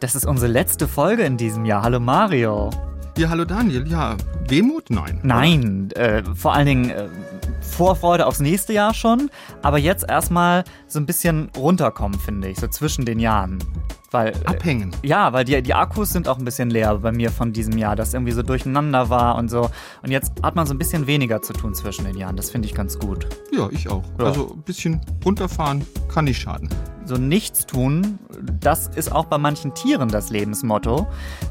Das ist unsere letzte Folge in diesem Jahr. Hallo Mario. Ja, hallo Daniel. Ja, Wehmut? Nein. Nein, äh, vor allen Dingen äh, Vorfreude aufs nächste Jahr schon, aber jetzt erstmal so ein bisschen runterkommen, finde ich, so zwischen den Jahren. Weil, äh, Abhängen. Ja, weil die, die Akkus sind auch ein bisschen leer bei mir von diesem Jahr, das irgendwie so durcheinander war und so. Und jetzt hat man so ein bisschen weniger zu tun zwischen den Jahren. Das finde ich ganz gut. Ja, ich auch. Ja. Also ein bisschen runterfahren kann nicht schaden. So nichts tun, das ist auch bei manchen Tieren das Lebensmotto.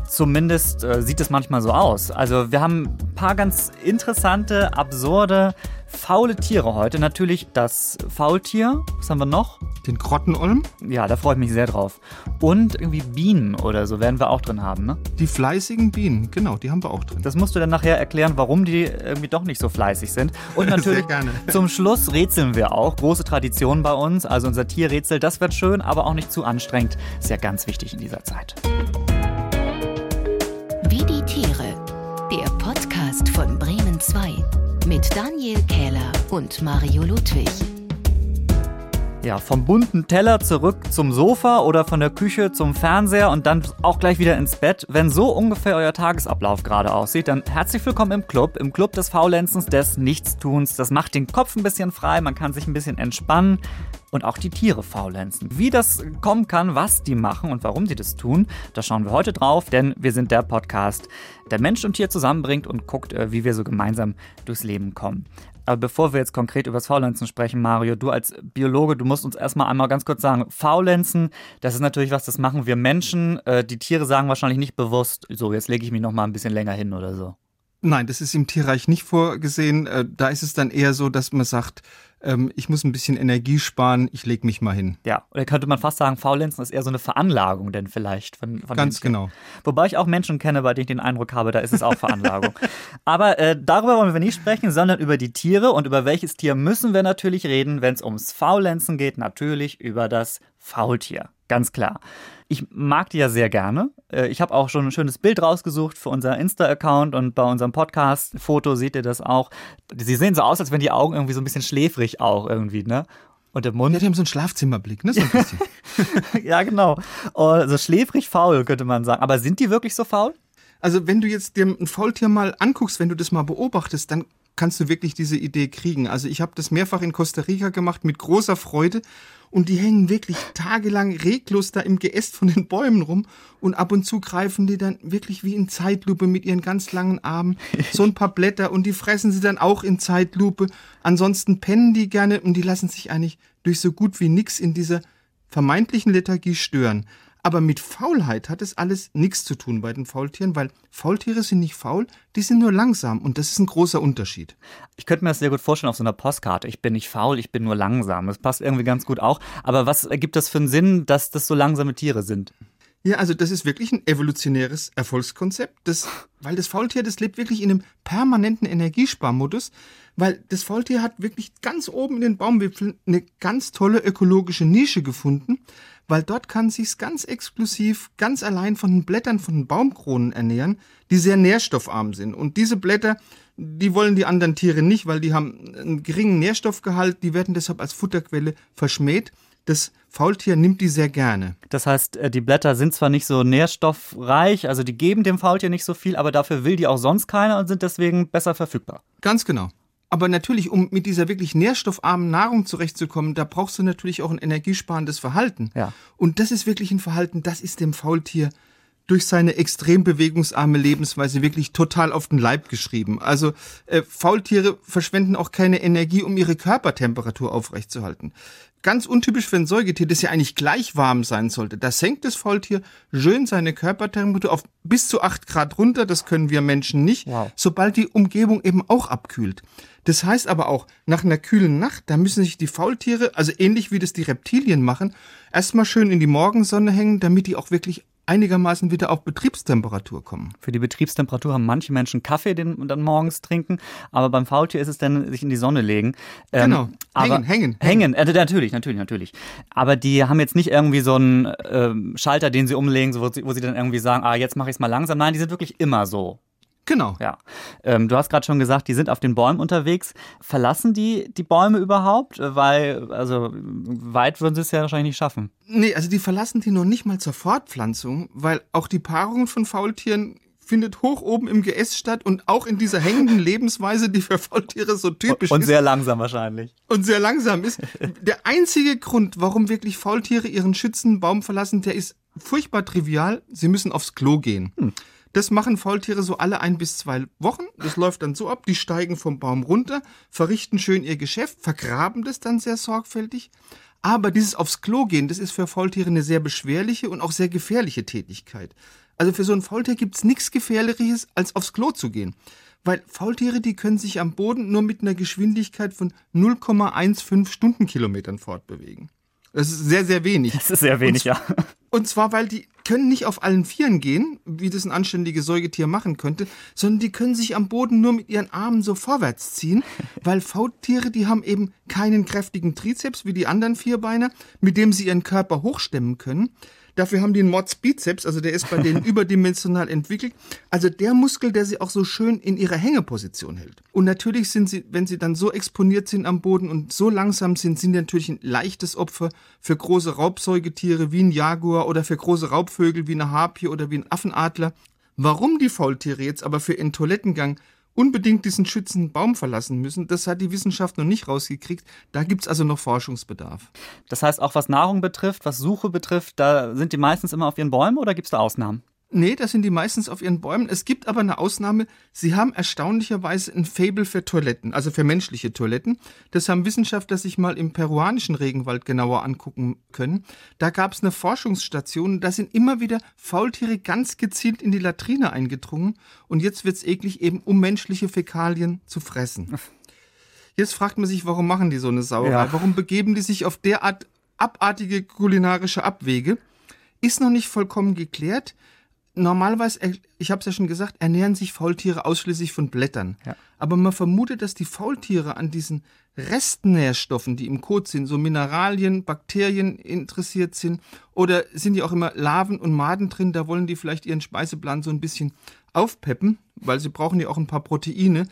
Zumindest äh, sieht es manchmal so aus. Also wir haben ein paar ganz interessante, absurde, faule Tiere heute. Natürlich das Faultier. Was haben wir noch? Den Grottenolm, Ja, da freue ich mich sehr drauf. Und irgendwie Bienen oder so werden wir auch drin haben, ne? die fleißigen Bienen, genau, die haben wir auch drin. Das musst du dann nachher erklären, warum die irgendwie doch nicht so fleißig sind. Und natürlich Sehr gerne. zum Schluss rätseln wir auch. Große Tradition bei uns. Also unser Tierrätsel, das wird schön, aber auch nicht zu anstrengend. Ist ja ganz wichtig in dieser Zeit. Wie die Tiere. Mit Daniel Kähler und Mario Ludwig. Ja, vom bunten Teller zurück zum Sofa oder von der Küche zum Fernseher und dann auch gleich wieder ins Bett. Wenn so ungefähr euer Tagesablauf gerade aussieht, dann herzlich willkommen im Club, im Club des Faulenzens, des Nichtstuns. Das macht den Kopf ein bisschen frei, man kann sich ein bisschen entspannen und auch die Tiere faulenzen. Wie das kommen kann, was die machen und warum sie das tun, da schauen wir heute drauf, denn wir sind der Podcast, der Mensch und Tier zusammenbringt und guckt, äh, wie wir so gemeinsam durchs Leben kommen. Aber bevor wir jetzt konkret über das Faulenzen sprechen, Mario, du als Biologe, du musst uns erstmal einmal ganz kurz sagen, Faulenzen, das ist natürlich was, das machen wir Menschen. Äh, die Tiere sagen wahrscheinlich nicht bewusst, so, jetzt lege ich mich noch mal ein bisschen länger hin oder so. Nein, das ist im Tierreich nicht vorgesehen. Äh, Da ist es dann eher so, dass man sagt, ähm, ich muss ein bisschen Energie sparen, ich leg mich mal hin. Ja, oder könnte man fast sagen, Faulenzen ist eher so eine Veranlagung denn vielleicht von, von Ganz genau. Wobei ich auch Menschen kenne, bei denen ich den Eindruck habe, da ist es auch Veranlagung. Aber äh, darüber wollen wir nicht sprechen, sondern über die Tiere. Und über welches Tier müssen wir natürlich reden, wenn es ums Faulenzen geht? Natürlich über das Faultier. Ganz klar. Ich mag die ja sehr gerne. Äh, Ich habe auch schon ein schönes Bild rausgesucht für unser Insta-Account und bei unserem Podcast-Foto seht ihr das auch. Sie sehen so aus, als wenn die Augen irgendwie so ein bisschen schläfrig auch irgendwie, ne? Und der Mund Ja, die haben so einen Schlafzimmerblick, ne? So ein bisschen. ja, genau. Also schläfrig faul, könnte man sagen. Aber sind die wirklich so faul? Also wenn du jetzt dir ein Faultier mal anguckst, wenn du das mal beobachtest, dann kannst du wirklich diese Idee kriegen. Also ich habe das mehrfach in Costa Rica gemacht mit großer Freude und die hängen wirklich tagelang reglos da im Geäst von den Bäumen rum und ab und zu greifen die dann wirklich wie in Zeitlupe mit ihren ganz langen Armen so ein paar Blätter und die fressen sie dann auch in Zeitlupe. Ansonsten pennen die gerne und die lassen sich eigentlich durch so gut wie nix in dieser vermeintlichen Lethargie stören. Aber mit Faulheit hat es alles nichts zu tun bei den Faultieren, weil Faultiere sind nicht faul, die sind nur langsam und das ist ein großer Unterschied. Ich könnte mir das sehr gut vorstellen auf so einer Postkarte. Ich bin nicht faul, ich bin nur langsam. Das passt irgendwie ganz gut auch. Aber was ergibt das für einen Sinn, dass das so langsame Tiere sind? Ja, also das ist wirklich ein evolutionäres Erfolgskonzept, das, weil das Faultier, das lebt wirklich in einem permanenten Energiesparmodus, weil das Faultier hat wirklich ganz oben in den Baumwipfeln eine ganz tolle ökologische Nische gefunden, weil dort kann sich's ganz exklusiv, ganz allein von den Blättern von den Baumkronen ernähren, die sehr nährstoffarm sind. Und diese Blätter, die wollen die anderen Tiere nicht, weil die haben einen geringen Nährstoffgehalt, die werden deshalb als Futterquelle verschmäht. Das Faultier nimmt die sehr gerne. Das heißt, äh, die Blätter sind zwar nicht so nährstoffreich, also die geben dem Faultier nicht so viel, aber dafür will die auch sonst keiner und sind deswegen besser verfügbar. Ganz genau. Aber natürlich, um mit dieser wirklich nährstoffarmen Nahrung zurechtzukommen, da brauchst du natürlich auch ein energiesparendes Verhalten. Ja. Und das ist wirklich ein Verhalten, das ist dem Faultier durch seine extrem bewegungsarme Lebensweise wirklich total auf den Leib geschrieben. Also äh, Faultiere verschwenden auch keine Energie, um ihre Körpertemperatur aufrechtzuerhalten. Ganz untypisch für ein Säugetier, das ja eigentlich gleich warm sein sollte. Da senkt das Faultier schön seine Körpertemperatur auf bis zu 8 Grad runter. Das können wir Menschen nicht, Wow. sobald die Umgebung eben auch abkühlt. Das heißt aber auch, nach einer kühlen Nacht, da müssen sich die Faultiere, also ähnlich wie das die Reptilien machen, erstmal schön in die Morgensonne hängen, damit die auch wirklich einigermaßen wieder auf Betriebstemperatur kommen. Für die Betriebstemperatur haben manche Menschen Kaffee, den dann morgens trinken, aber beim Faultier ist es dann sich in die Sonne legen. Ähm, Genau. aber Hängen, hängen, Hängen, äh, natürlich, natürlich, natürlich. Aber die haben jetzt nicht irgendwie so einen ähm, Schalter, den sie umlegen, so, wo, sie, wo sie dann irgendwie sagen, ah, jetzt mache ich es mal langsam. Nein, die sind wirklich immer so. Genau. Ja. Ähm, du hast gerade schon gesagt, die sind auf den Bäumen unterwegs. Verlassen die die Bäume überhaupt? Weil, also weit würden sie es ja wahrscheinlich nicht schaffen. Nee, also die verlassen die noch nicht mal zur Fortpflanzung, weil auch die Paarung von Faultieren findet hoch oben im Geäst statt und auch in dieser hängenden Lebensweise, die für Faultiere so typisch und ist. Und sehr langsam wahrscheinlich. Und sehr langsam ist. Der einzige Grund, warum wirklich Faultiere ihren Schützenbaum verlassen, der ist furchtbar trivial. Sie müssen aufs Klo gehen. Hm. Das machen Faultiere so alle ein bis zwei Wochen. Das läuft dann so ab, die steigen vom Baum runter, verrichten schön ihr Geschäft, vergraben das dann sehr sorgfältig. Aber dieses aufs Klo gehen, das ist für Faultiere eine sehr beschwerliche und auch sehr gefährliche Tätigkeit. Also für so ein Faultier gibt's nichts Gefährlicheres, als aufs Klo zu gehen. Weil Faultiere, die können sich am Boden nur mit einer Geschwindigkeit von 0,15 Stundenkilometern fortbewegen. Das ist sehr, sehr wenig. Das ist sehr wenig, und, ja. Und zwar, weil die können nicht auf allen Vieren gehen, wie das ein anständiges Säugetier machen könnte, sondern die können sich am Boden nur mit ihren Armen so vorwärts ziehen, weil Faultiere, die haben eben keinen kräftigen Trizeps wie die anderen Vierbeiner, mit dem sie ihren Körper hochstemmen können. Dafür haben die einen Mods Bizeps, also der ist bei denen überdimensional entwickelt. Also der Muskel, der sie auch so schön in ihrer Hängeposition hält. Und natürlich sind sie, wenn sie dann so exponiert sind am Boden und so langsam sind, sind die natürlich ein leichtes Opfer für große Raubsäugetiere wie ein Jaguar oder für große Raubvögel wie eine Harpie oder wie ein Affenadler. Warum die Faultiere jetzt aber für ihren Toilettengang unbedingt diesen schützenden Baum verlassen müssen. Das hat die Wissenschaft noch nicht rausgekriegt. Da gibt's also noch Forschungsbedarf. Das heißt, auch was Nahrung betrifft, was Suche betrifft, da sind die meistens immer auf ihren Bäumen oder gibt's da Ausnahmen? Nee, das sind die meistens auf ihren Bäumen. Es gibt aber eine Ausnahme. Sie haben erstaunlicherweise ein Fable für Toiletten, also für menschliche Toiletten. Das haben Wissenschaftler sich mal im peruanischen Regenwald genauer angucken können. Da gab es eine Forschungsstation, da sind immer wieder Faultiere ganz gezielt in die Latrine eingedrungen. Und jetzt wird's eklig, eben um menschliche Fäkalien zu fressen. Jetzt fragt man sich, warum machen die so eine Sauerei? Ja. Warum begeben die sich auf derart abartige kulinarische Abwege? Ist noch nicht vollkommen geklärt normalerweise, ich habe es ja schon gesagt, ernähren sich Faultiere ausschließlich von Blättern. Ja. Aber man vermutet, dass die Faultiere an diesen Restnährstoffen, die im Kot sind, so Mineralien, Bakterien interessiert sind, oder sind ja auch immer Larven und Maden drin, da wollen die vielleicht ihren Speiseplan so ein bisschen aufpeppen, weil sie brauchen ja auch ein paar Proteine.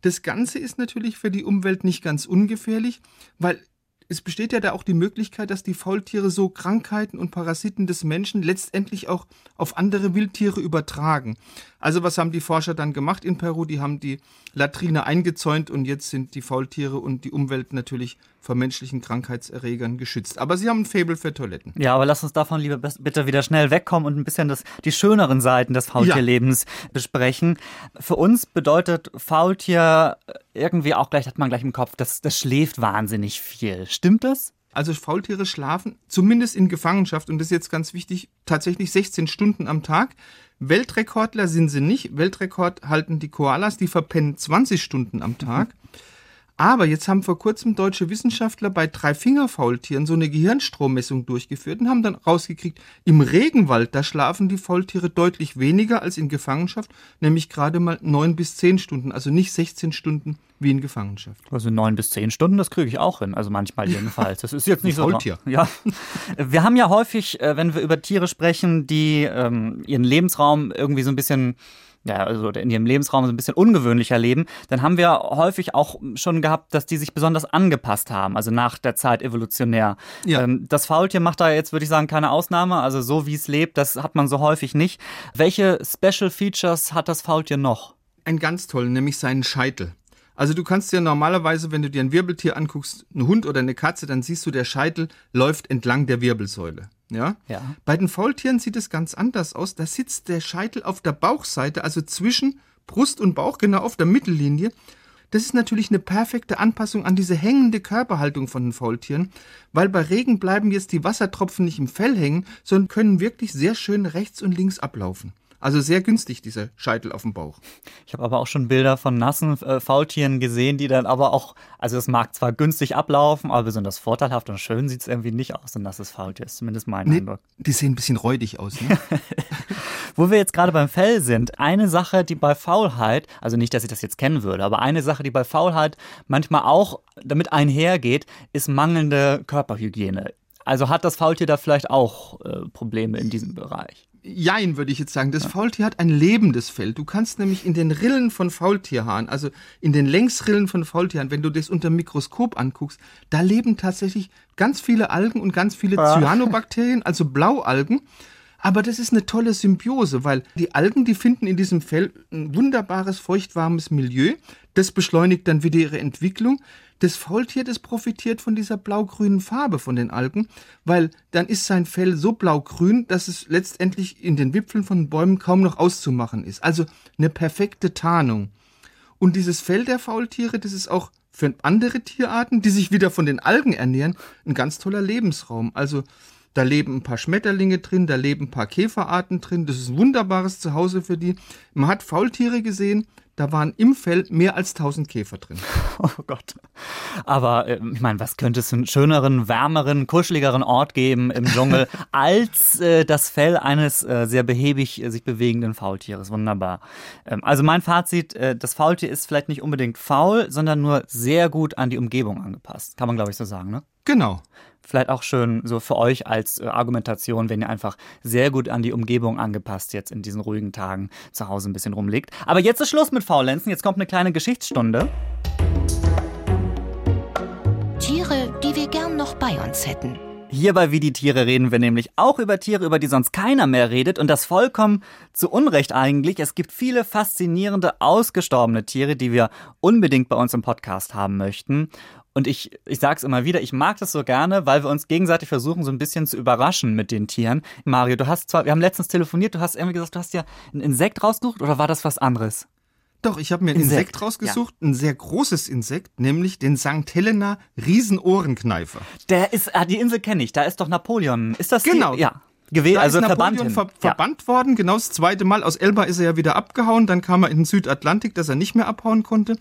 Das Ganze ist natürlich für die Umwelt nicht ganz ungefährlich, weil es besteht ja da auch die Möglichkeit, dass die Faultiere so Krankheiten und Parasiten des Menschen letztendlich auch auf andere Wildtiere übertragen. Also was haben die Forscher dann gemacht in Peru? Die haben die Latrine eingezäunt und jetzt sind die Faultiere und die Umwelt natürlich vor menschlichen Krankheitserregern geschützt. Aber sie haben ein Faible für Toiletten. Ja, aber lass uns davon lieber bitte wieder schnell wegkommen und ein bisschen das, die schöneren Seiten des Faultierlebens ja. besprechen. Für uns bedeutet Faultier irgendwie auch gleich, hat man gleich im Kopf, das, das schläft wahnsinnig viel. Stimmt das? Also Faultiere schlafen, zumindest in Gefangenschaft, und das ist jetzt ganz wichtig, tatsächlich 16 Stunden am Tag. Weltrekordler sind sie nicht. Weltrekord halten die Koalas, die verpennen 20 Stunden am Tag. Aber jetzt haben vor kurzem deutsche Wissenschaftler bei Dreifingerfaultieren so eine Gehirnstrommessung durchgeführt und haben dann rausgekriegt, im Regenwald, da schlafen die Faultiere deutlich weniger als in Gefangenschaft, nämlich gerade mal neun bis zehn Stunden, also nicht 16 Stunden wie in Gefangenschaft. Also neun bis zehn Stunden, das kriege ich auch hin, also manchmal jedenfalls. Das ist jetzt nicht so. Faultier. Ja. Wir haben ja häufig, äh, wenn wir über Tiere sprechen, die ähm, ihren Lebensraum irgendwie so ein bisschen ja, also in ihrem Lebensraum so ein bisschen ungewöhnlicher leben, dann haben wir häufig auch schon gehabt, dass die sich besonders angepasst haben, also nach der Zeit evolutionär. Ja. Ähm, das Faultier macht da jetzt, würde ich sagen, keine Ausnahme. Also so wie es lebt, das hat man so häufig nicht. Welche Special Features hat das Faultier noch? Ein ganz tollen, nämlich seinen Scheitel. Also du kannst dir normalerweise, wenn du dir ein Wirbeltier anguckst, einen Hund oder eine Katze, dann siehst du, der Scheitel läuft entlang der Wirbelsäule. Ja? ja. Bei den Faultieren sieht es ganz anders aus. Da sitzt der Scheitel auf der Bauchseite, also zwischen Brust und Bauch, genau auf der Mittellinie. Das ist natürlich eine perfekte Anpassung an diese hängende Körperhaltung von den Faultieren, weil bei Regen bleiben jetzt die Wassertropfen nicht im Fell hängen, sondern können wirklich sehr schön rechts und links ablaufen. Also sehr günstig, dieser Scheitel auf dem Bauch. Ich habe aber auch schon Bilder von nassen äh, Faultieren gesehen, die dann aber auch, also es mag zwar günstig ablaufen, aber besonders vorteilhaft und schön sieht es irgendwie nicht aus, ein nasses Faultier. Ist zumindest mein nee, Eindruck. Die sehen ein bisschen räudig aus, ne? Wo wir jetzt gerade beim Fell sind, eine Sache, die bei Faulheit, also nicht, dass ich das jetzt kennen würde, aber eine Sache, die bei Faulheit manchmal auch damit einhergeht, ist mangelnde Körperhygiene. Also hat das Faultier da vielleicht auch äh, Probleme in diesem Bereich? Jein, würde ich jetzt sagen. Das Faultier hat ein lebendes Fell. Du kannst nämlich in den Rillen von Faultierhaaren, also in den Längsrillen von Faultierhaaren, wenn du das unter dem Mikroskop anguckst, da leben tatsächlich ganz viele Algen und ganz viele Cyanobakterien, also Blaualgen. Aber das ist eine tolle Symbiose, weil die Algen, die finden in diesem Fell ein wunderbares, feuchtwarmes Milieu. Das beschleunigt dann wieder ihre Entwicklung. Das Faultier, das profitiert von dieser blau-grünen Farbe von den Algen, weil dann ist sein Fell so blau-grün, dass es letztendlich in den Wipfeln von Bäumen kaum noch auszumachen ist. Also eine perfekte Tarnung. Und dieses Fell der Faultiere, das ist auch für andere Tierarten, die sich wieder von den Algen ernähren, ein ganz toller Lebensraum. Also da leben ein paar Schmetterlinge drin, da leben ein paar Käferarten drin. Das ist ein wunderbares Zuhause für die. Man hat Faultiere gesehen, da waren im Fell mehr als 1000 Käfer drin. Oh Gott. Aber äh, ich meine, was könnte es einen schöneren, wärmeren, kuscheligeren Ort geben im Dschungel als äh, das Fell eines äh, sehr behäbig äh, sich bewegenden Faultieres? Wunderbar. Ähm, also mein Fazit, äh, das Faultier ist vielleicht nicht unbedingt faul, sondern nur sehr gut an die Umgebung angepasst. Kann man, glaube ich, so sagen, ne? Genau vielleicht auch schön so für euch als äh, Argumentation, wenn ihr einfach sehr gut an die Umgebung angepasst jetzt in diesen ruhigen Tagen zu Hause ein bisschen rumlegt. Aber jetzt ist Schluss mit Faulenzen. Jetzt kommt eine kleine Geschichtsstunde. Tiere, die wir gern noch bei uns hätten. Hier bei Wie die Tiere reden wir nämlich auch über Tiere, über die sonst keiner mehr redet und das vollkommen zu Unrecht eigentlich. Es gibt viele faszinierende, ausgestorbene Tiere, die wir unbedingt bei uns im Podcast haben möchten. Und ich, ich sag's immer wieder, ich mag das so gerne, weil wir uns gegenseitig versuchen, so ein bisschen zu überraschen mit den Tieren. Mario, du hast zwar, wir haben letztens telefoniert, du hast irgendwie gesagt, du hast ja ein Insekt rausgesucht oder war das was anderes? Doch, ich habe mir ein Insekt, Insekt rausgesucht, ja. ein sehr großes Insekt, nämlich den St. Helena Riesenohrenkneifer. Der ist, ah, die Insel kenne ich, da ist doch Napoleon. Ist das Genau. Die? Ja. Gewählt, also ist Napoleon ver verbannt ja. worden, genau das zweite Mal. Aus Elba ist er ja wieder abgehauen, dann kam er in den Südatlantik, dass er nicht mehr abhauen konnte.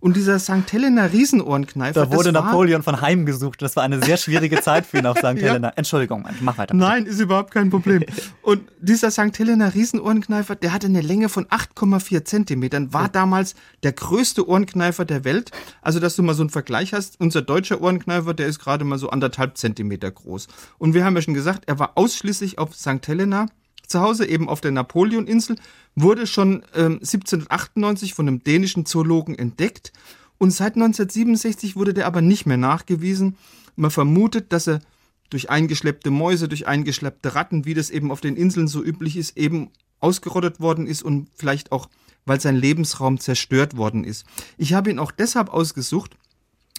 Und dieser St. Helena Riesenohrenkneifer. Da wurde Napoleon von Heim gesucht. Das war eine sehr schwierige Zeit für ihn auf St. ja. Helena. Entschuldigung, mach weiter. Nein, ist überhaupt kein Problem. Und dieser St. Helena Riesenohrenkneifer, der hatte eine Länge von 8,4 Zentimetern, war damals der größte Ohrenkneifer der Welt. Also, dass du mal so einen Vergleich hast, unser deutscher Ohrenkneifer, der ist gerade mal so anderthalb Zentimeter groß. Und wir haben ja schon gesagt, er war ausschließlich auf St. Helena zu Hause, eben auf der Napoleoninsel, wurde schon ähm, 1798 von einem dänischen Zoologen entdeckt und seit 1967 wurde der aber nicht mehr nachgewiesen. Man vermutet, dass er durch eingeschleppte Mäuse, durch eingeschleppte Ratten, wie das eben auf den Inseln so üblich ist, eben ausgerottet worden ist und vielleicht auch, weil sein Lebensraum zerstört worden ist. Ich habe ihn auch deshalb ausgesucht,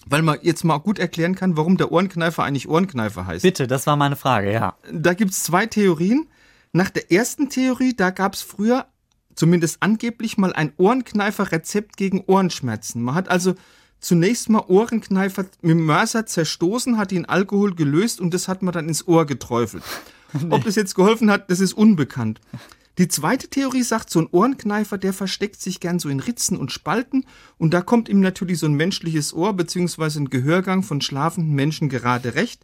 weil man jetzt mal gut erklären kann, warum der Ohrenkneifer eigentlich Ohrenkneifer heißt. Bitte, das war meine Frage, ja. Da gibt es zwei Theorien. Nach der ersten Theorie, da gab es früher zumindest angeblich mal ein Ohrenkneifer-Rezept gegen Ohrenschmerzen. Man hat also zunächst mal Ohrenkneifer mit Mörser zerstoßen, hat ihn Alkohol gelöst und das hat man dann ins Ohr geträufelt. Nee. Ob das jetzt geholfen hat, das ist unbekannt. Die zweite Theorie sagt, so ein Ohrenkneifer, der versteckt sich gern so in Ritzen und Spalten und da kommt ihm natürlich so ein menschliches Ohr bzw. ein Gehörgang von schlafenden Menschen gerade recht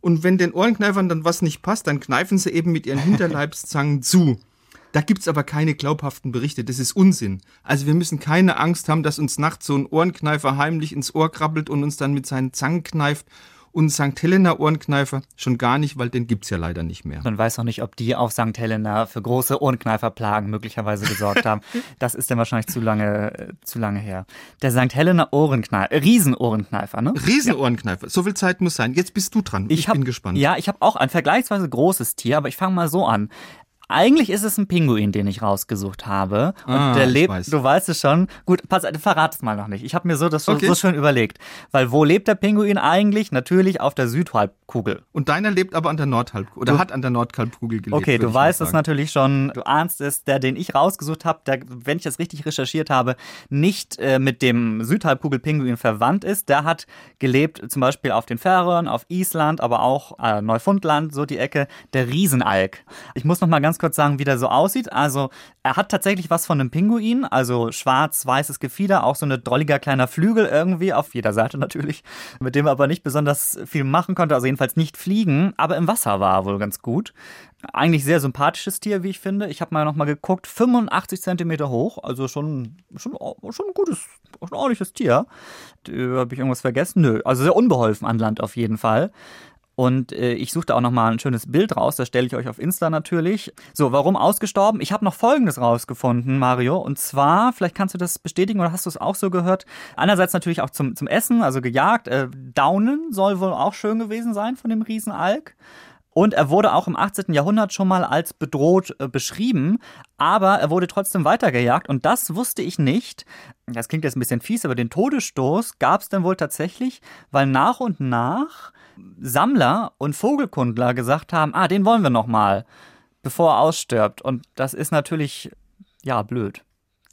und wenn den Ohrenkneifern dann was nicht passt, dann kneifen sie eben mit ihren Hinterleibszangen zu. Da gibt's aber keine glaubhaften Berichte, das ist Unsinn. Also wir müssen keine Angst haben, dass uns nachts so ein Ohrenkneifer heimlich ins Ohr krabbelt und uns dann mit seinen Zangen kneift und St. Helena Ohrenkneifer schon gar nicht, weil den gibt's ja leider nicht mehr. Man weiß auch nicht, ob die auf St. Helena für große Ohrenkneiferplagen möglicherweise gesorgt haben. das ist dann wahrscheinlich zu lange, äh, zu lange her. Der St. Helena Ohrenkneifer, Riesenohrenkneifer, ne? Riesenohrenkneifer. Ja. So viel Zeit muss sein. Jetzt bist du dran. Ich, ich hab, bin gespannt. Ja, ich habe auch ein vergleichsweise großes Tier, aber ich fange mal so an. Eigentlich ist es ein Pinguin, den ich rausgesucht habe. Und ah, der lebt, weiß. du weißt es schon. Gut, pass, verrat es mal noch nicht. Ich habe mir so das okay. so schön überlegt. Weil wo lebt der Pinguin eigentlich? Natürlich auf der Südhalbkugel. Und deiner lebt aber an der Nordhalbkugel. Oder du, hat an der Nordhalbkugel gelebt. Okay, du weißt es natürlich schon. Du ahnst es. Der, den ich rausgesucht habe, der, wenn ich das richtig recherchiert habe, nicht äh, mit dem Südhalbkugel-Pinguin verwandt ist. Der hat gelebt zum Beispiel auf den Färöern, auf Island, aber auch äh, Neufundland, so die Ecke. Der Riesenalk. Ich muss noch mal ganz kurz sagen, wie der so aussieht. Also, er hat tatsächlich was von einem Pinguin, also schwarz-weißes Gefieder, auch so eine drolliger kleiner Flügel irgendwie, auf jeder Seite natürlich, mit dem er aber nicht besonders viel machen konnte, also jedenfalls nicht fliegen, aber im Wasser war er wohl ganz gut. Eigentlich sehr sympathisches Tier, wie ich finde. Ich habe mal noch mal geguckt, 85 Zentimeter hoch, also schon, schon, schon ein gutes, schon ein ordentliches Tier. Habe ich irgendwas vergessen? Nö, also sehr unbeholfen an Land auf jeden Fall. Und äh, ich suchte auch nochmal ein schönes Bild raus, das stelle ich euch auf Insta natürlich. So, warum ausgestorben? Ich habe noch Folgendes rausgefunden, Mario. Und zwar, vielleicht kannst du das bestätigen oder hast du es auch so gehört? Einerseits natürlich auch zum, zum Essen, also gejagt. Äh, Daunen soll wohl auch schön gewesen sein von dem Riesenalk. Und er wurde auch im 18. Jahrhundert schon mal als bedroht äh, beschrieben, aber er wurde trotzdem weitergejagt und das wusste ich nicht. Das klingt jetzt ein bisschen fies, aber den Todesstoß gab es dann wohl tatsächlich, weil nach und nach Sammler und Vogelkundler gesagt haben, ah, den wollen wir noch mal, bevor er ausstirbt. Und das ist natürlich, ja, blöd.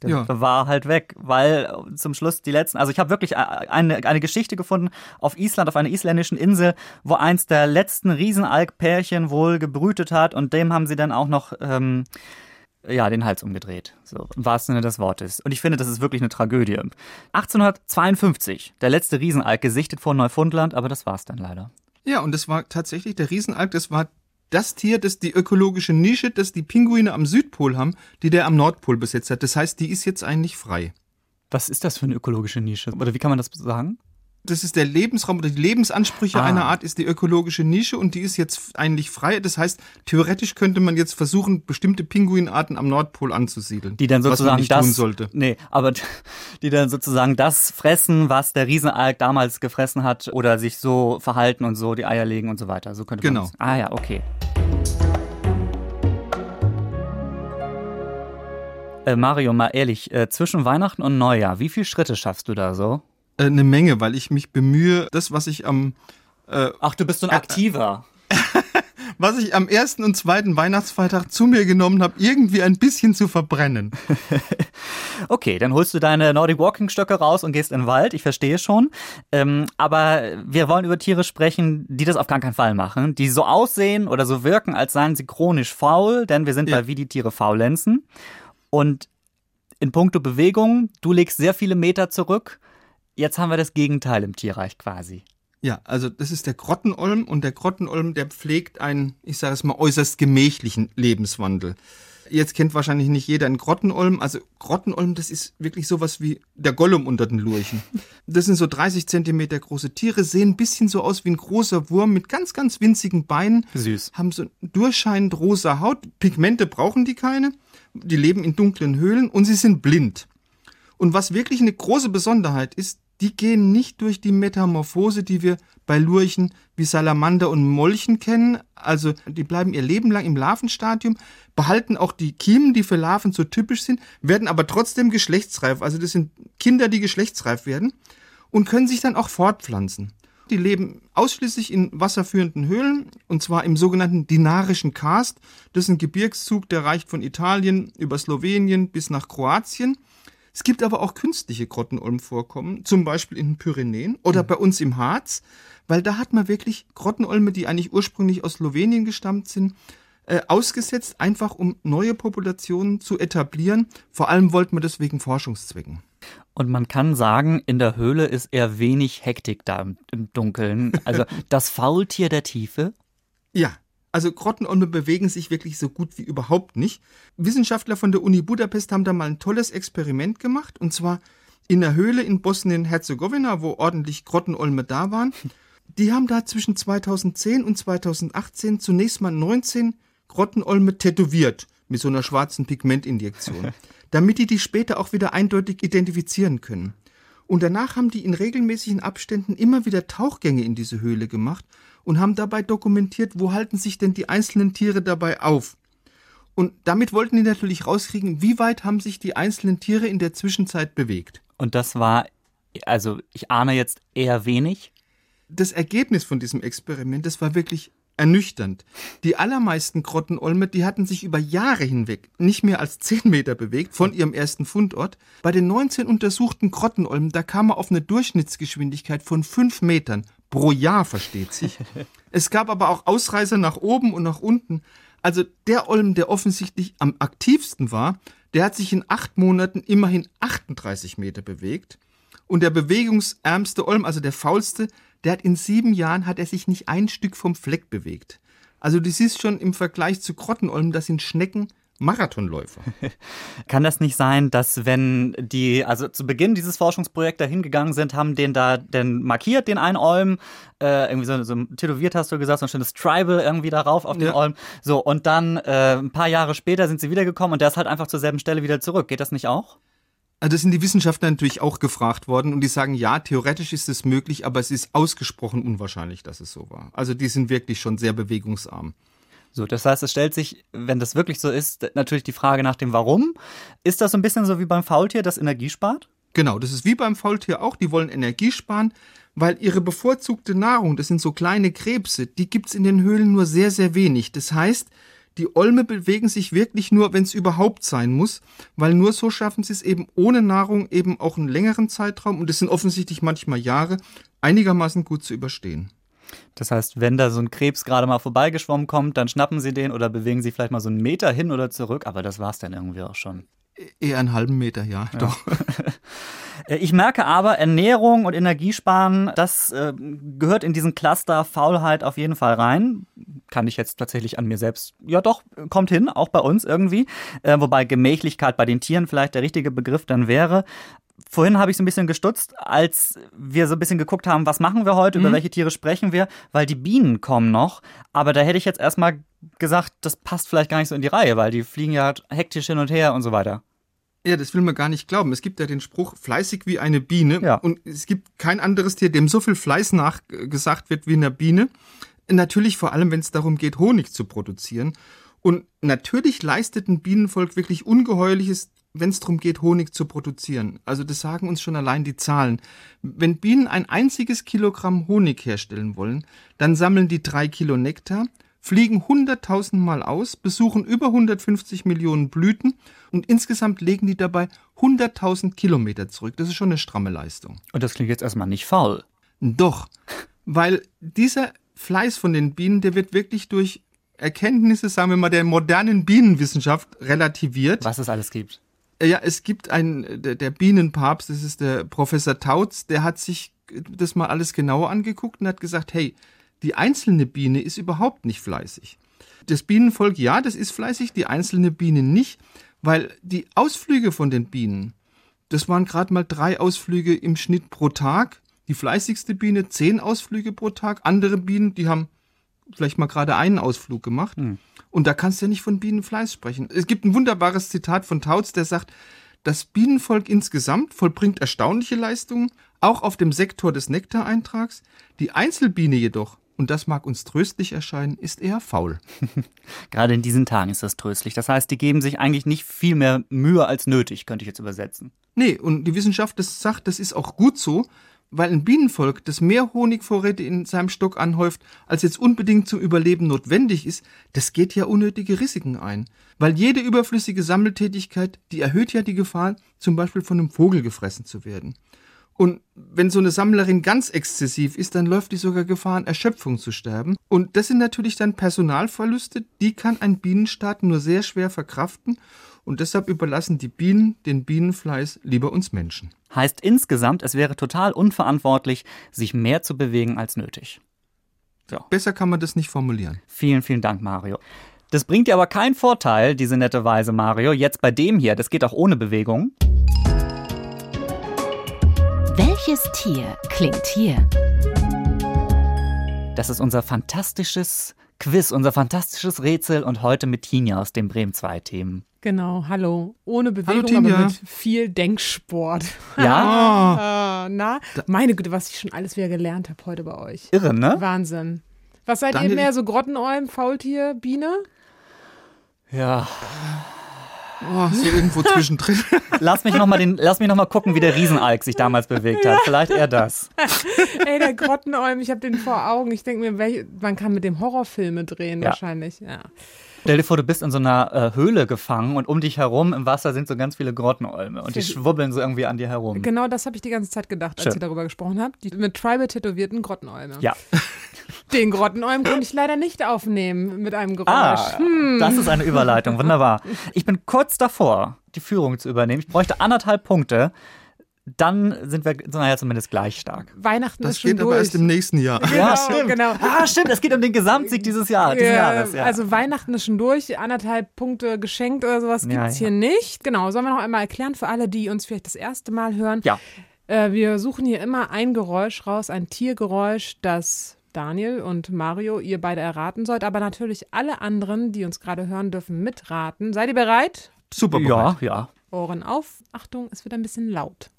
Der ja. war halt weg, weil zum Schluss die letzten, also ich habe wirklich eine, eine Geschichte gefunden auf Island, auf einer isländischen Insel, wo eins der letzten Riesenalkpärchen wohl gebrütet hat und dem haben sie dann auch noch ähm, ja, den Hals umgedreht. So, im wahrsten Sinne des Wortes. Und ich finde, das ist wirklich eine Tragödie. 1852, der letzte Riesenalk gesichtet vor Neufundland, aber das war's dann leider. Ja, und das war tatsächlich der Riesenalk, das war das Tier, das die ökologische Nische, das die Pinguine am Südpol haben, die der am Nordpol besetzt hat. Das heißt, die ist jetzt eigentlich frei. Was ist das für eine ökologische Nische? Oder wie kann man das sagen? das ist der Lebensraum oder die Lebensansprüche ah. einer Art ist die ökologische Nische und die ist jetzt eigentlich frei. Das heißt, theoretisch könnte man jetzt versuchen, bestimmte Pinguinarten am Nordpol anzusiedeln. Die dann sozusagen was das, tun sollte. Nee, aber die dann sozusagen das fressen, was der Riesenalk damals gefressen hat oder sich so verhalten und so die Eier legen und so weiter. So könnte man Genau. Das. Ah ja, okay. Äh, Mario, mal ehrlich, äh, zwischen Weihnachten und Neujahr, wie viele Schritte schaffst du da so? Äh, eine Menge, weil ich mich bemühe, das, was ich am äh, Ach, du bist so ein Aktiver. was ich am ersten und zweiten Weihnachtsfeiertag zu mir genommen habe, irgendwie ein bisschen zu verbrennen. okay, dann holst du deine Nordic Walking Stöcke raus und gehst in den Wald. Ich verstehe schon. Ähm, aber wir wollen über Tiere sprechen, die das auf gar keinen Fall machen, die so aussehen oder so wirken, als seien sie chronisch faul, denn wir sind ja. bei wie die Tiere faulenzen. Und in puncto Bewegung, du legst sehr viele Meter zurück Jetzt haben wir das Gegenteil im Tierreich quasi. Ja, also das ist der Grottenolm und der Grottenolm, der pflegt einen, ich sage es mal, äußerst gemächlichen Lebenswandel. Jetzt kennt wahrscheinlich nicht jeder einen Grottenolm. Also Grottenolm, das ist wirklich sowas wie der Gollum unter den Lurchen. Das sind so 30 Zentimeter große Tiere, sehen ein bisschen so aus wie ein großer Wurm mit ganz, ganz winzigen Beinen. Süß. Haben so durchscheinend rosa Haut. Pigmente brauchen die keine. Die leben in dunklen Höhlen und sie sind blind. Und was wirklich eine große Besonderheit ist, die gehen nicht durch die Metamorphose, die wir bei Lurchen wie Salamander und Molchen kennen. Also die bleiben ihr Leben lang im Larvenstadium, behalten auch die Kiemen, die für Larven so typisch sind, werden aber trotzdem geschlechtsreif. Also das sind Kinder, die geschlechtsreif werden und können sich dann auch fortpflanzen. Die leben ausschließlich in wasserführenden Höhlen und zwar im sogenannten Dinarischen Karst. Das ist ein Gebirgszug, der reicht von Italien über Slowenien bis nach Kroatien. Es gibt aber auch künstliche Grottenolmvorkommen, zum Beispiel in den Pyrenäen oder mhm. bei uns im Harz, weil da hat man wirklich Grottenolme, die eigentlich ursprünglich aus Slowenien gestammt sind, äh, ausgesetzt, einfach um neue Populationen zu etablieren. Vor allem wollten wir das wegen Forschungszwecken. Und man kann sagen, in der Höhle ist eher wenig Hektik da im, im Dunkeln. Also das Faultier der Tiefe. Ja, also Grottenolme bewegen sich wirklich so gut wie überhaupt nicht. Wissenschaftler von der Uni Budapest haben da mal ein tolles Experiment gemacht und zwar in der Höhle in Bosnien-Herzegowina, wo ordentlich Grottenolme da waren. Die haben da zwischen 2010 und 2018 zunächst mal 19 Grottenolme tätowiert mit so einer schwarzen Pigmentinjektion, damit die die später auch wieder eindeutig identifizieren können. Und danach haben die in regelmäßigen Abständen immer wieder Tauchgänge in diese Höhle gemacht und haben dabei dokumentiert, wo halten sich denn die einzelnen Tiere dabei auf. Und damit wollten die natürlich rauskriegen, wie weit haben sich die einzelnen Tiere in der Zwischenzeit bewegt. Und das war, also ich ahne jetzt eher wenig. Das Ergebnis von diesem Experiment, das war wirklich ernüchternd. Die allermeisten Grottenolme, die hatten sich über Jahre hinweg nicht mehr als 10 Meter bewegt von ihrem ersten Fundort. Bei den 19 untersuchten Grottenolmen, da kam er auf eine Durchschnittsgeschwindigkeit von 5 Metern pro Jahr, versteht sich. es gab aber auch Ausreißer nach oben und nach unten. Also der Olm, der offensichtlich am aktivsten war, der hat sich in acht Monaten immerhin 38 Meter bewegt. Und der bewegungsärmste Olm, also der faulste, der hat in sieben Jahren hat er sich nicht ein Stück vom Fleck bewegt. Also du siehst schon im Vergleich zu Grottenolm, das sind Schnecken Marathonläufer. Kann das nicht sein, dass wenn die, also zu Beginn dieses Forschungsprojekts da hingegangen sind, haben den da denn markiert, den einen Olm, äh, irgendwie so, so tätowiert hast du gesagt, so ein schönes Tribal irgendwie darauf auf den Ja. Olm. So, und dann äh, ein paar Jahre später sind sie wiedergekommen und der ist halt einfach zur selben Stelle wieder zurück. Geht das nicht auch? Also das sind die Wissenschaftler natürlich auch gefragt worden und die sagen, ja, theoretisch ist es möglich, aber es ist ausgesprochen unwahrscheinlich, dass es so war. Also die sind wirklich schon sehr bewegungsarm. So, das heißt, es stellt sich, wenn das wirklich so ist, natürlich die Frage nach dem Warum. Ist das so ein bisschen so wie beim Faultier, das Energie spart? Genau, das ist wie beim Faultier auch, die wollen Energie sparen, weil ihre bevorzugte Nahrung, das sind so kleine Krebse, die gibt's in den Höhlen nur sehr, sehr wenig. Das heißt, die Olme bewegen sich wirklich nur, wenn es überhaupt sein muss, weil nur so schaffen sie es eben ohne Nahrung eben auch einen längeren Zeitraum, und das sind offensichtlich manchmal Jahre, einigermaßen gut zu überstehen. Das heißt, wenn da so ein Krebs gerade mal vorbeigeschwommen kommt, dann schnappen sie den oder bewegen sie vielleicht mal so einen Meter hin oder zurück, aber das war's dann irgendwie auch schon. Eher einen halben Meter, ja, doch. Äh, Ich merke aber, Ernährung und Energiesparen, das äh, gehört in diesen Cluster Faulheit auf jeden Fall rein. Kann ich jetzt tatsächlich an mir selbst, ja doch, kommt hin, auch bei uns irgendwie. Äh, wobei Gemächlichkeit bei den Tieren vielleicht der richtige Begriff dann wäre. Vorhin habe ich so ein bisschen gestutzt, als wir so ein bisschen geguckt haben, was machen wir heute, über welche Tiere sprechen wir, weil die Bienen kommen noch. Aber da hätte ich jetzt erstmal gesagt, das passt vielleicht gar nicht so in die Reihe, weil die fliegen ja hektisch hin und her und so weiter. Ja, das will man gar nicht glauben. Es gibt ja den Spruch, fleißig wie eine Biene. Ja. Und es gibt kein anderes Tier, dem so viel Fleiß nachgesagt wird wie einer Biene. Natürlich vor allem, wenn es darum geht, Honig zu produzieren. Und natürlich leistet ein Bienenvolk wirklich Ungeheuerliches, wenn es darum geht, Honig zu produzieren. Also das sagen uns schon allein die Zahlen. Wenn Bienen ein einziges Kilogramm Honig herstellen wollen, dann sammeln die drei Kilo Nektar, fliegen 100.000 Mal aus, besuchen über 150 Millionen Blüten und insgesamt legen die dabei 100.000 Kilometer zurück. Das ist schon eine stramme Leistung. Und das klingt jetzt erstmal nicht faul. Doch, weil dieser Fleiß von den Bienen, der wird wirklich durch Erkenntnisse, sagen wir mal, der modernen Bienenwissenschaft relativiert. Was es alles gibt. Ja, es gibt einen, der, der Bienenpapst, das ist der Professor Tautz, der hat sich das mal alles genauer angeguckt und hat gesagt, hey, die einzelne Biene ist überhaupt nicht fleißig. Das Bienenvolk, ja, das ist fleißig, die einzelne Biene nicht, weil die Ausflüge von den Bienen, das waren gerade mal drei Ausflüge im Schnitt pro Tag. Die fleißigste Biene zehn Ausflüge pro Tag. Andere Bienen, die haben vielleicht mal gerade einen Ausflug gemacht. Und da kannst du ja nicht von Bienenfleiß sprechen. Es gibt ein wunderbares Zitat von Tautz, der sagt, das Bienenvolk insgesamt vollbringt erstaunliche Leistungen, auch auf dem Sektor des Nektareintrags. Die Einzelbiene jedoch, und das mag uns tröstlich erscheinen, ist eher faul. Gerade in diesen Tagen ist das tröstlich. Das heißt, die geben sich eigentlich nicht viel mehr Mühe als nötig, könnte ich jetzt übersetzen. Nee, und die Wissenschaft das sagt, das ist auch gut so, weil ein Bienenvolk, das mehr Honigvorräte in seinem Stock anhäuft, als jetzt unbedingt zum Überleben notwendig ist, das geht ja unnötige Risiken ein. Weil jede überflüssige Sammeltätigkeit, die erhöht ja die Gefahr, zum Beispiel von einem Vogel gefressen zu werden. Und wenn so eine Sammlerin ganz exzessiv ist, dann läuft die sogar Gefahr, an Erschöpfung zu sterben. Und das sind natürlich dann Personalverluste, die kann ein Bienenstaat nur sehr schwer verkraften. Und deshalb überlassen die Bienen den Bienenfleiß lieber uns Menschen. Heißt insgesamt, es wäre total unverantwortlich, sich mehr zu bewegen als nötig. Besser kann man das nicht formulieren. Vielen, vielen Dank, Mario. Das bringt dir aber keinen Vorteil, diese nette Weise, Mario. Jetzt bei dem hier, das geht auch ohne Bewegung. Welches Tier klingt hier? Das ist unser fantastisches Quiz, unser fantastisches Rätsel und heute mit Tinja aus den Bremen 2 Themen. Genau, hallo. Ohne Bewegung, Tinja. aber mit viel Denksport. Ja, Ah, na, meine Güte, was ich schon alles wieder gelernt habe heute bei euch. irre, ne? Wahnsinn. Was seid Daniel, ihr mehr so Grottenolm, Faultier, Biene? Ja. Oh, so irgendwo zwischendrin. Lass mich nochmal lass mich noch mal gucken, wie der Riesenalk sich damals bewegt hat. Vielleicht eher das. Ey, der Grottenolm, ich habe den vor Augen. Ich denke mir, welch, man kann mit dem Horrorfilme drehen Ja. wahrscheinlich. Ja. Stell dir vor, du bist in so einer äh, Höhle gefangen und um dich herum im Wasser sind so ganz viele Grottenolme und die schwubbeln so irgendwie an dir herum. Genau das habe ich die ganze Zeit gedacht, als Schön. ihr darüber gesprochen habt. Die mit Tribal tätowierten Grottenolme. Ja. Den Grottenolm konnte ich leider nicht aufnehmen mit einem Geräusch. Ah, Hm. das ist eine Überleitung. Wunderbar. Ich bin kurz davor, die Führung zu übernehmen. Ich bräuchte anderthalb Punkte. Dann sind wir naja, zumindest gleich stark. Weihnachten Das ist schon geht durch. aber erst im nächsten Jahr. Genau, genau. Ah, stimmt, es geht um den Gesamtsieg dieses Jahr, dieses Ja, Jahres. Ja. Also Weihnachten ist schon durch, anderthalb Punkte geschenkt oder sowas Ja, gibt's ja. hier nicht. Genau, sollen wir noch einmal erklären für alle, die uns vielleicht das erste Mal hören. ja. Äh, wir suchen hier immer ein Geräusch raus, ein Tiergeräusch, das Daniel und Mario ihr beide erraten sollt, aber natürlich alle anderen, die uns gerade hören, dürfen mitraten. Seid ihr bereit? Super Ja, bereit. ja. Ohren auf. Achtung, es wird ein bisschen laut.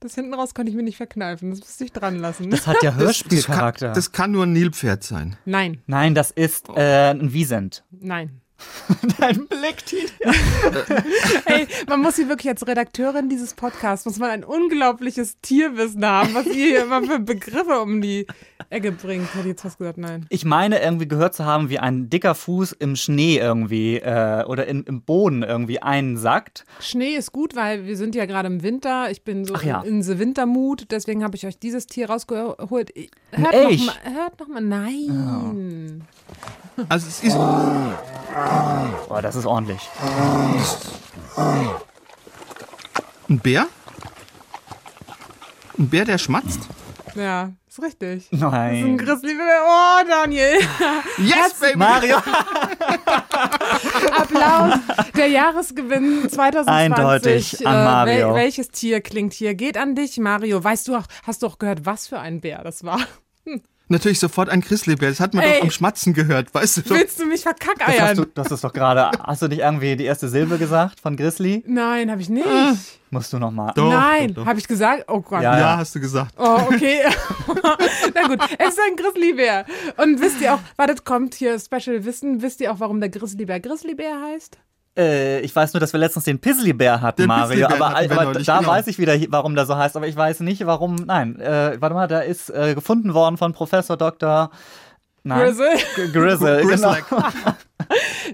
Das hinten raus konnte ich mir nicht verkneifen. Das musste ich dran lassen. Das hat ja Das, das, Hörspielcharakter. kann, das kann nur ein Nilpferd sein. Nein, Nein, das ist äh, ein Wiesent. nein. Dein Blick, Tina. Ey, man muss hier wirklich als Redakteurin dieses Podcasts, muss man ein unglaubliches Tierwissen haben, was ihr hier immer für Begriffe um die Ecke bringt. Hätte ich jetzt fast gesagt, nein. Ich meine, irgendwie gehört zu haben, wie ein dicker Fuß im Schnee irgendwie äh, oder in, im Boden irgendwie einsackt. Schnee ist gut, weil wir sind ja gerade im Winter. Ich bin so ja. in the Wintermut, deswegen habe ich euch dieses Tier rausgeholt. Hört Ein noch Elch. mal, hört noch mal, nein. Also es ist Boah, das ist ordentlich. ein Bär. Ein Bär, der schmatzt. Ja, ist richtig. Das ist ein Nein. Grizzlybär. Oh, Daniel. Yes, baby! Mario. Applaus. Der Jahresgewinn 2020. Eindeutig an Äh, Mario. wel welches Tier klingt hier? Geht an dich, Mario. Weißt du auch, hast du auch gehört, was für ein Bär das war? Natürlich sofort ein Grizzlybär. Das hat man Ey. doch am Schmatzen gehört, weißt du doch. Willst du mich Das hast, du, verkackeiern? das ist doch gerade. Hast du nicht irgendwie die erste Silbe gesagt von Grizzly? Nein, habe ich nicht. Musst du nochmal. Doch, Nein, doch, doch. habe ich gesagt? Oh Gott. Ja, Ja, hast du gesagt. Oh, okay. Na gut, es ist ein Grizzlybär. Und wisst ihr auch, wartet, kommt hier Special Wissen, wisst ihr auch, warum der Grizzlybär Grizzlybär heißt? Äh, ich weiß nur, dass wir letztens den Pizzly-Bär hatten, Den Mario. Pizzly-Bär Aber, hatten aber da genau. weiß ich wieder, warum der so heißt. Aber ich weiß nicht, warum. Nein, äh, warte mal, der ist äh, gefunden worden von Professor Dr. Nein. Grizzle? Grizzle, genau.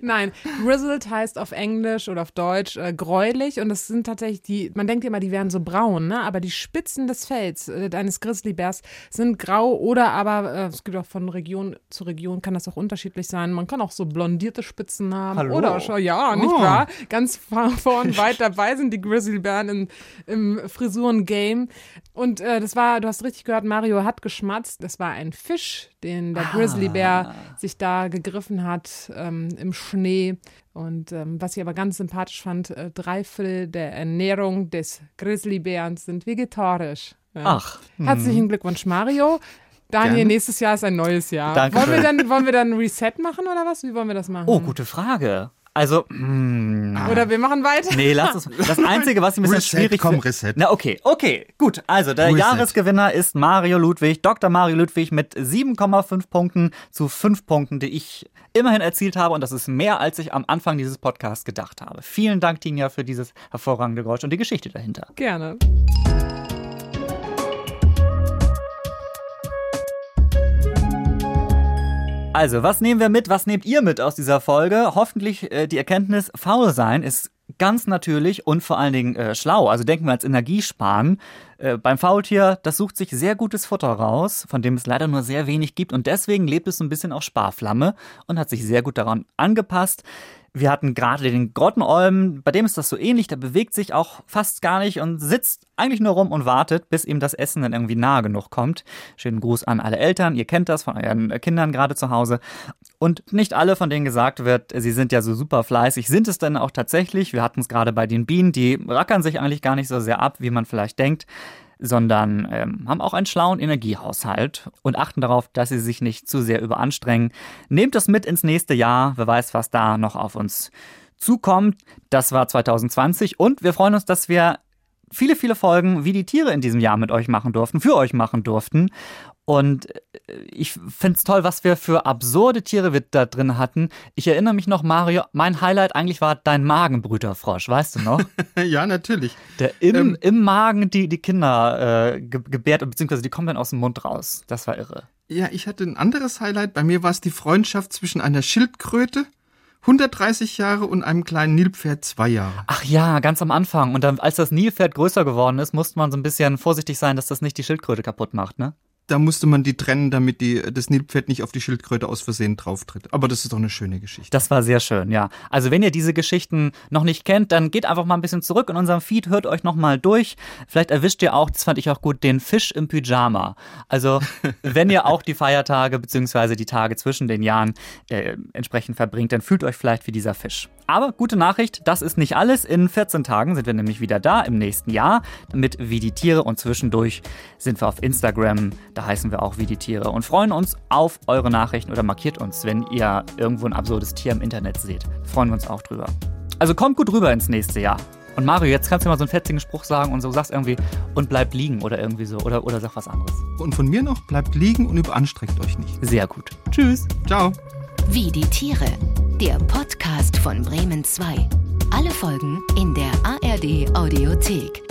Nein, grizzled heißt auf Englisch oder auf Deutsch äh, gräulich und das sind tatsächlich die, man denkt immer, die wären so braun, ne? aber die Spitzen des Fells äh, eines Grizzlybärs sind grau oder aber, äh, es gibt auch von Region zu Region, kann das auch unterschiedlich sein. Man kann auch so blondierte Spitzen haben Hallo. oder schon, ja, nicht Oh. wahr? Ganz vor vorn weit dabei sind die Grizzlybären im, im Frisuren-Game. Und äh, das war, du hast richtig gehört, Mario hat geschmatzt. Das war ein Fisch, den der Grizzlybär sich da gegriffen hat ähm, im Schnee. Und ähm, was ich aber ganz sympathisch fand, äh, drei Viertel der Ernährung des Grizzlybärens sind vegetarisch. Ja. Ach. Herzlichen Glückwunsch, Mario. Daniel, Gerne. nächstes Jahr ist ein neues Jahr. Wollen wir, dann, wollen wir dann ein Reset machen oder was? Wie wollen wir das machen? Oh, gute Frage. Also, mh, Oder wir machen weiter? nee, lass uns. Das Einzige, was ich ein bisschen Reset, schwierig komm, Reset. Na, okay, okay, gut. Also, der Reset. Jahresgewinner ist Mario Ludwig, Dr. Mario Ludwig mit 7,5 Punkten zu 5 Punkten, die ich immerhin erzielt habe. Und das ist mehr, als ich am Anfang dieses Podcasts gedacht habe. Vielen Dank, Tinja, für dieses hervorragende Geräusch und die Geschichte dahinter. Gerne. Also, was nehmen wir mit? Was nehmt ihr mit aus dieser Folge? Hoffentlich äh, die Erkenntnis, faul sein ist ganz natürlich und vor allen Dingen äh, schlau. Also denken wir ans Energiesparen. Äh, beim Faultier, das sucht sich sehr gutes Futter raus, von dem es leider nur sehr wenig gibt und deswegen lebt es so ein bisschen auf Sparflamme und hat sich sehr gut daran angepasst. Wir hatten gerade den Grottenolm, bei dem ist das so ähnlich, der bewegt sich auch fast gar nicht und sitzt eigentlich nur rum und wartet, bis ihm das Essen dann irgendwie nahe genug kommt. Schönen Gruß an alle Eltern, ihr kennt das von euren Kindern gerade zu Hause. Und nicht alle, von denen gesagt wird, sie sind ja so super fleißig, sind es dann auch tatsächlich. Wir hatten es gerade bei den Bienen, die rackern sich eigentlich gar nicht so sehr ab, wie man vielleicht denkt sondern ähm, haben auch einen schlauen Energiehaushalt und achten darauf, dass sie sich nicht zu sehr überanstrengen. Nehmt das mit ins nächste Jahr, wer weiß, was da noch auf uns zukommt. Das war 2020 und wir freuen uns, dass wir viele, viele Folgen wie die Tiere in diesem Jahr mit euch machen durften, für euch machen durften. Und äh, ich finde es toll, was wir für absurde Tiere wir da drin hatten. Ich erinnere mich noch, Mario, mein Highlight eigentlich war dein Magenbrüterfrosch, weißt du noch? ja, natürlich. Der im, Ähm. im Magen die, die Kinder äh, ge gebärt, beziehungsweise die kommen dann aus dem Mund raus. Das war irre. Ja, ich hatte ein anderes Highlight. Bei mir war es die Freundschaft zwischen einer Schildkröte, 130 Jahre, und einem kleinen Nilpferd, zwei Jahre. Ach ja, ganz am Anfang. Und dann, als das Nilpferd größer geworden ist, musste man so ein bisschen vorsichtig sein, dass das nicht die Schildkröte kaputt macht, ne? Da musste man die trennen, damit die, das Nilpferd nicht auf die Schildkröte aus Versehen drauftritt. Aber das ist doch eine schöne Geschichte. Das war sehr schön, ja. Also wenn ihr diese Geschichten noch nicht kennt, dann geht einfach mal ein bisschen zurück in unserem Feed, hört euch nochmal durch. Vielleicht erwischt ihr auch, das fand ich auch gut, den Fisch im Pyjama. Also wenn ihr auch die Feiertage bzw. die Tage zwischen den Jahren äh, entsprechend verbringt, dann fühlt euch vielleicht wie dieser Fisch. Aber gute Nachricht, das ist nicht alles. In 14 Tagen sind wir nämlich wieder da im nächsten Jahr mit Wie die Tiere und zwischendurch sind wir auf Instagram, da heißen wir auch Wie die Tiere und freuen uns auf eure Nachrichten oder markiert uns, wenn ihr irgendwo ein absurdes Tier im Internet seht. Freuen wir uns auch drüber. Also kommt gut rüber ins nächste Jahr. Und Mario, jetzt kannst du mal so einen fetzigen Spruch sagen und so sagst irgendwie und bleibt liegen oder irgendwie so oder, oder sag was anderes. Und von mir noch, bleibt liegen und überanstrengt euch nicht. Sehr gut. Tschüss. Ciao. Wie die Tiere, der Podcast von Bremen 2. Alle Folgen in der ARD Audiothek.